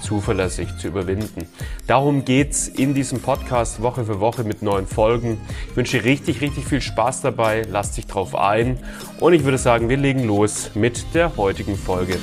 zuverlässig zu überwinden. Darum geht's in diesem Podcast Woche für Woche mit neuen Folgen. Ich wünsche richtig, richtig viel Spaß dabei. Lass dich drauf ein. Und ich würde sagen, wir legen los mit der heutigen Folge.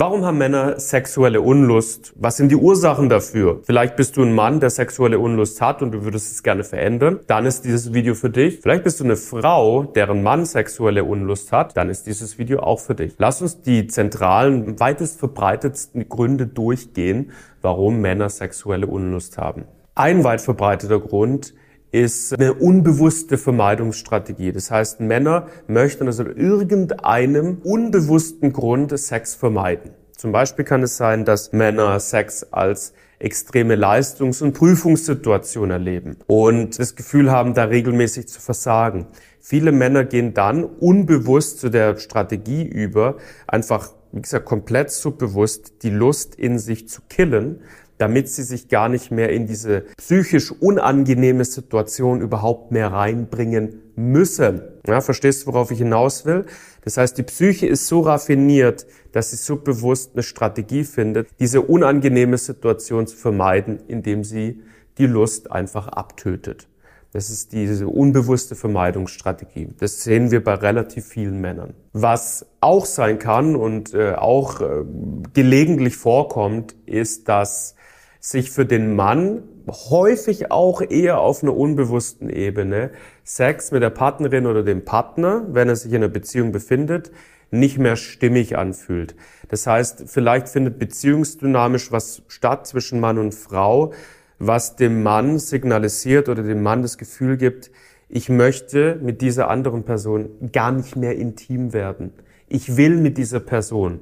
Warum haben Männer sexuelle Unlust? Was sind die Ursachen dafür? Vielleicht bist du ein Mann, der sexuelle Unlust hat und du würdest es gerne verändern. Dann ist dieses Video für dich. Vielleicht bist du eine Frau, deren Mann sexuelle Unlust hat. Dann ist dieses Video auch für dich. Lass uns die zentralen, weitest verbreitetsten Gründe durchgehen, warum Männer sexuelle Unlust haben. Ein weit verbreiteter Grund ist eine unbewusste Vermeidungsstrategie. Das heißt, Männer möchten also irgendeinem unbewussten Grund Sex vermeiden. Zum Beispiel kann es sein, dass Männer Sex als extreme Leistungs- und Prüfungssituation erleben und das Gefühl haben, da regelmäßig zu versagen. Viele Männer gehen dann unbewusst zu der Strategie über, einfach, wie gesagt, komplett subbewusst die Lust in sich zu killen, damit sie sich gar nicht mehr in diese psychisch unangenehme Situation überhaupt mehr reinbringen müssen. Ja, verstehst du, worauf ich hinaus will? Das heißt, die Psyche ist so raffiniert, dass sie so bewusst eine Strategie findet, diese unangenehme Situation zu vermeiden, indem sie die Lust einfach abtötet. Das ist diese unbewusste Vermeidungsstrategie. Das sehen wir bei relativ vielen Männern. Was auch sein kann und äh, auch äh, gelegentlich vorkommt, ist, dass sich für den Mann häufig auch eher auf einer unbewussten Ebene Sex mit der Partnerin oder dem Partner, wenn er sich in einer Beziehung befindet, nicht mehr stimmig anfühlt. Das heißt, vielleicht findet beziehungsdynamisch was statt zwischen Mann und Frau, was dem Mann signalisiert oder dem Mann das Gefühl gibt, ich möchte mit dieser anderen Person gar nicht mehr intim werden. Ich will mit dieser Person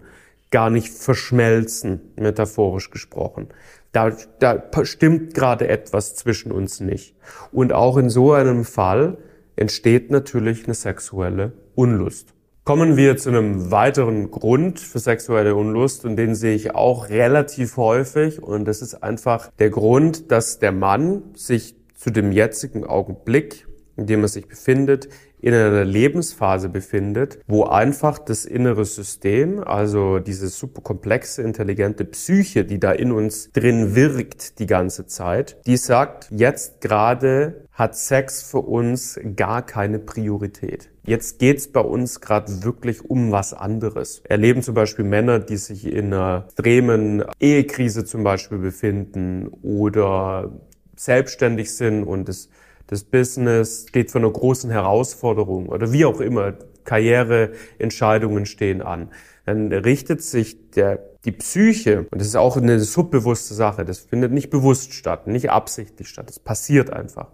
gar nicht verschmelzen, metaphorisch gesprochen. Da, da stimmt gerade etwas zwischen uns nicht. Und auch in so einem Fall entsteht natürlich eine sexuelle Unlust. Kommen wir zu einem weiteren Grund für sexuelle Unlust und den sehe ich auch relativ häufig und das ist einfach der Grund, dass der Mann sich zu dem jetzigen Augenblick, in dem er sich befindet, in einer Lebensphase befindet, wo einfach das innere System, also diese super komplexe, intelligente Psyche, die da in uns drin wirkt die ganze Zeit, die sagt, jetzt gerade hat Sex für uns gar keine Priorität. Jetzt geht's bei uns gerade wirklich um was anderes. Erleben zum Beispiel Männer, die sich in einer extremen Ehekrise zum Beispiel befinden oder selbstständig sind und es das Business steht vor einer großen Herausforderung oder wie auch immer, Karriereentscheidungen stehen an, dann richtet sich der, die Psyche, und das ist auch eine subbewusste Sache, das findet nicht bewusst statt, nicht absichtlich statt, das passiert einfach.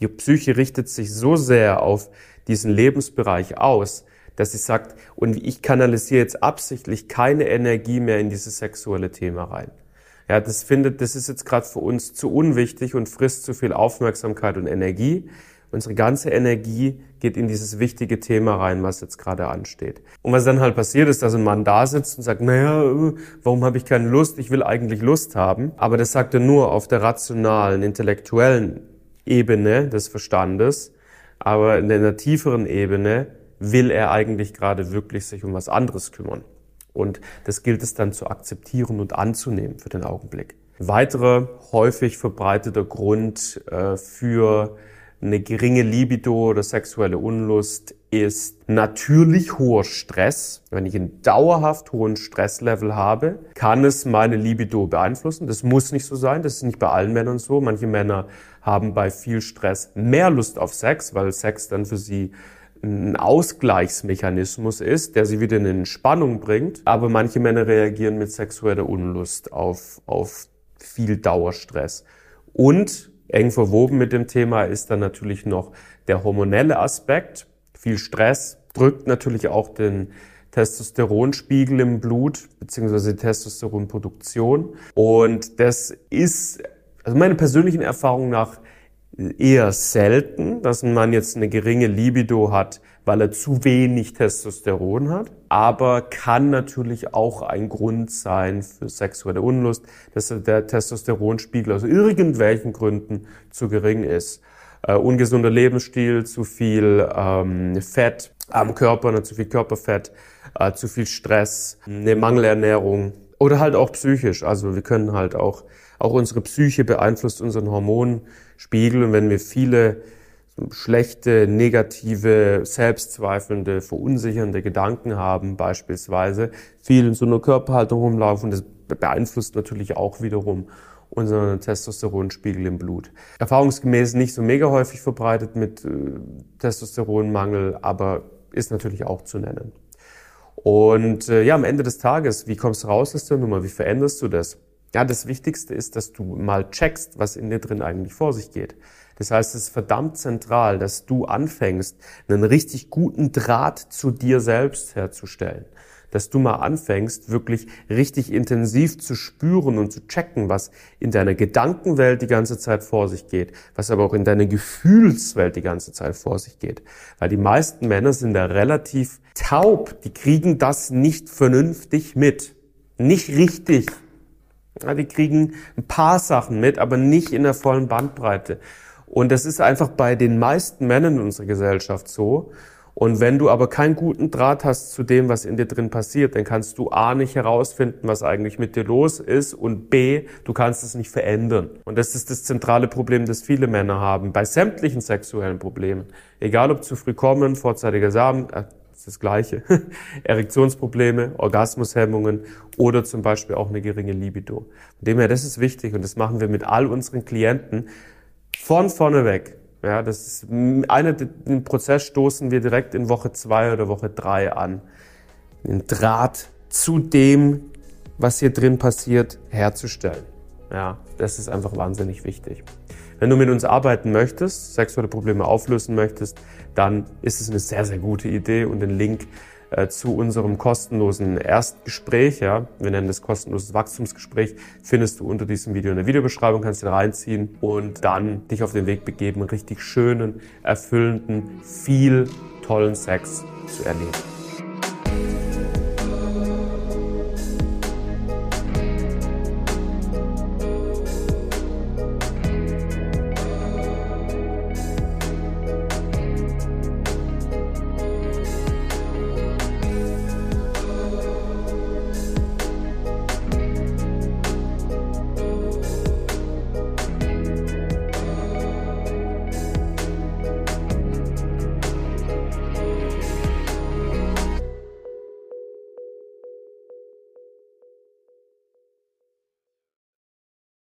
Die Psyche richtet sich so sehr auf diesen Lebensbereich aus, dass sie sagt, und ich kanalisiere jetzt absichtlich keine Energie mehr in dieses sexuelle Thema rein. Ja, das findet, das ist jetzt gerade für uns zu unwichtig und frisst zu viel Aufmerksamkeit und Energie. Unsere ganze Energie geht in dieses wichtige Thema rein, was jetzt gerade ansteht. Und was dann halt passiert ist, dass ein Mann da sitzt und sagt, naja, warum habe ich keine Lust? Ich will eigentlich Lust haben. Aber das sagt er nur auf der rationalen, intellektuellen Ebene des Verstandes. Aber in einer tieferen Ebene will er eigentlich gerade wirklich sich um was anderes kümmern. Und das gilt es dann zu akzeptieren und anzunehmen für den Augenblick. Weiterer häufig verbreiteter Grund äh, für eine geringe Libido oder sexuelle Unlust ist natürlich hoher Stress. Wenn ich einen dauerhaft hohen Stresslevel habe, kann es meine Libido beeinflussen. Das muss nicht so sein. Das ist nicht bei allen Männern so. Manche Männer haben bei viel Stress mehr Lust auf Sex, weil Sex dann für sie ein Ausgleichsmechanismus ist, der sie wieder in Entspannung bringt. Aber manche Männer reagieren mit sexueller Unlust auf, auf viel Dauerstress. Und Eng verwoben mit dem Thema ist dann natürlich noch der hormonelle Aspekt. Viel Stress drückt natürlich auch den Testosteronspiegel im Blut beziehungsweise die Testosteronproduktion. Und das ist, also meine persönlichen Erfahrungen nach, eher selten, dass ein jetzt eine geringe Libido hat, weil er zu wenig Testosteron hat, aber kann natürlich auch ein Grund sein für sexuelle Unlust, dass der Testosteronspiegel aus irgendwelchen Gründen zu gering ist. Äh, ungesunder Lebensstil, zu viel ähm, Fett am Körper, ne, zu viel Körperfett, äh, zu viel Stress, eine Mangelernährung oder halt auch psychisch. Also wir können halt auch, auch unsere Psyche beeinflusst unseren Hormonspiegel und wenn wir viele schlechte, negative, selbstzweifelnde, verunsichernde Gedanken haben beispielsweise, viel in so einer Körperhaltung rumlaufen, das beeinflusst natürlich auch wiederum unseren Testosteronspiegel im Blut. Erfahrungsgemäß nicht so mega häufig verbreitet mit äh, Testosteronmangel, aber ist natürlich auch zu nennen. Und äh, ja, am Ende des Tages, wie kommst du raus aus der Nummer? Wie veränderst du das? Ja, das Wichtigste ist, dass du mal checkst, was in dir drin eigentlich vor sich geht. Das heißt, es ist verdammt zentral, dass du anfängst, einen richtig guten Draht zu dir selbst herzustellen. Dass du mal anfängst, wirklich richtig intensiv zu spüren und zu checken, was in deiner Gedankenwelt die ganze Zeit vor sich geht, was aber auch in deiner Gefühlswelt die ganze Zeit vor sich geht. Weil die meisten Männer sind da relativ taub, die kriegen das nicht vernünftig mit. Nicht richtig. Ja, die kriegen ein paar Sachen mit, aber nicht in der vollen Bandbreite. Und das ist einfach bei den meisten Männern in unserer Gesellschaft so. Und wenn du aber keinen guten Draht hast zu dem, was in dir drin passiert, dann kannst du A nicht herausfinden, was eigentlich mit dir los ist und B, du kannst es nicht verändern. Und das ist das zentrale Problem, das viele Männer haben, bei sämtlichen sexuellen Problemen. Egal ob zu früh kommen, vorzeitiger Samen, äh, das Gleiche. Erektionsprobleme, Orgasmushemmungen oder zum Beispiel auch eine geringe Libido. Von dem her, das ist wichtig und das machen wir mit all unseren Klienten von vorne weg. Ja, das ist eine, den Prozess stoßen wir direkt in Woche zwei oder Woche drei an. Den Draht zu dem, was hier drin passiert, herzustellen. Ja, das ist einfach wahnsinnig wichtig. Wenn du mit uns arbeiten möchtest, sexuelle Probleme auflösen möchtest, dann ist es eine sehr, sehr gute Idee und den Link äh, zu unserem kostenlosen Erstgespräch, ja, wir nennen das kostenloses Wachstumsgespräch, findest du unter diesem Video in der Videobeschreibung, kannst du reinziehen und dann dich auf den Weg begeben, richtig schönen, erfüllenden, viel tollen Sex zu erleben.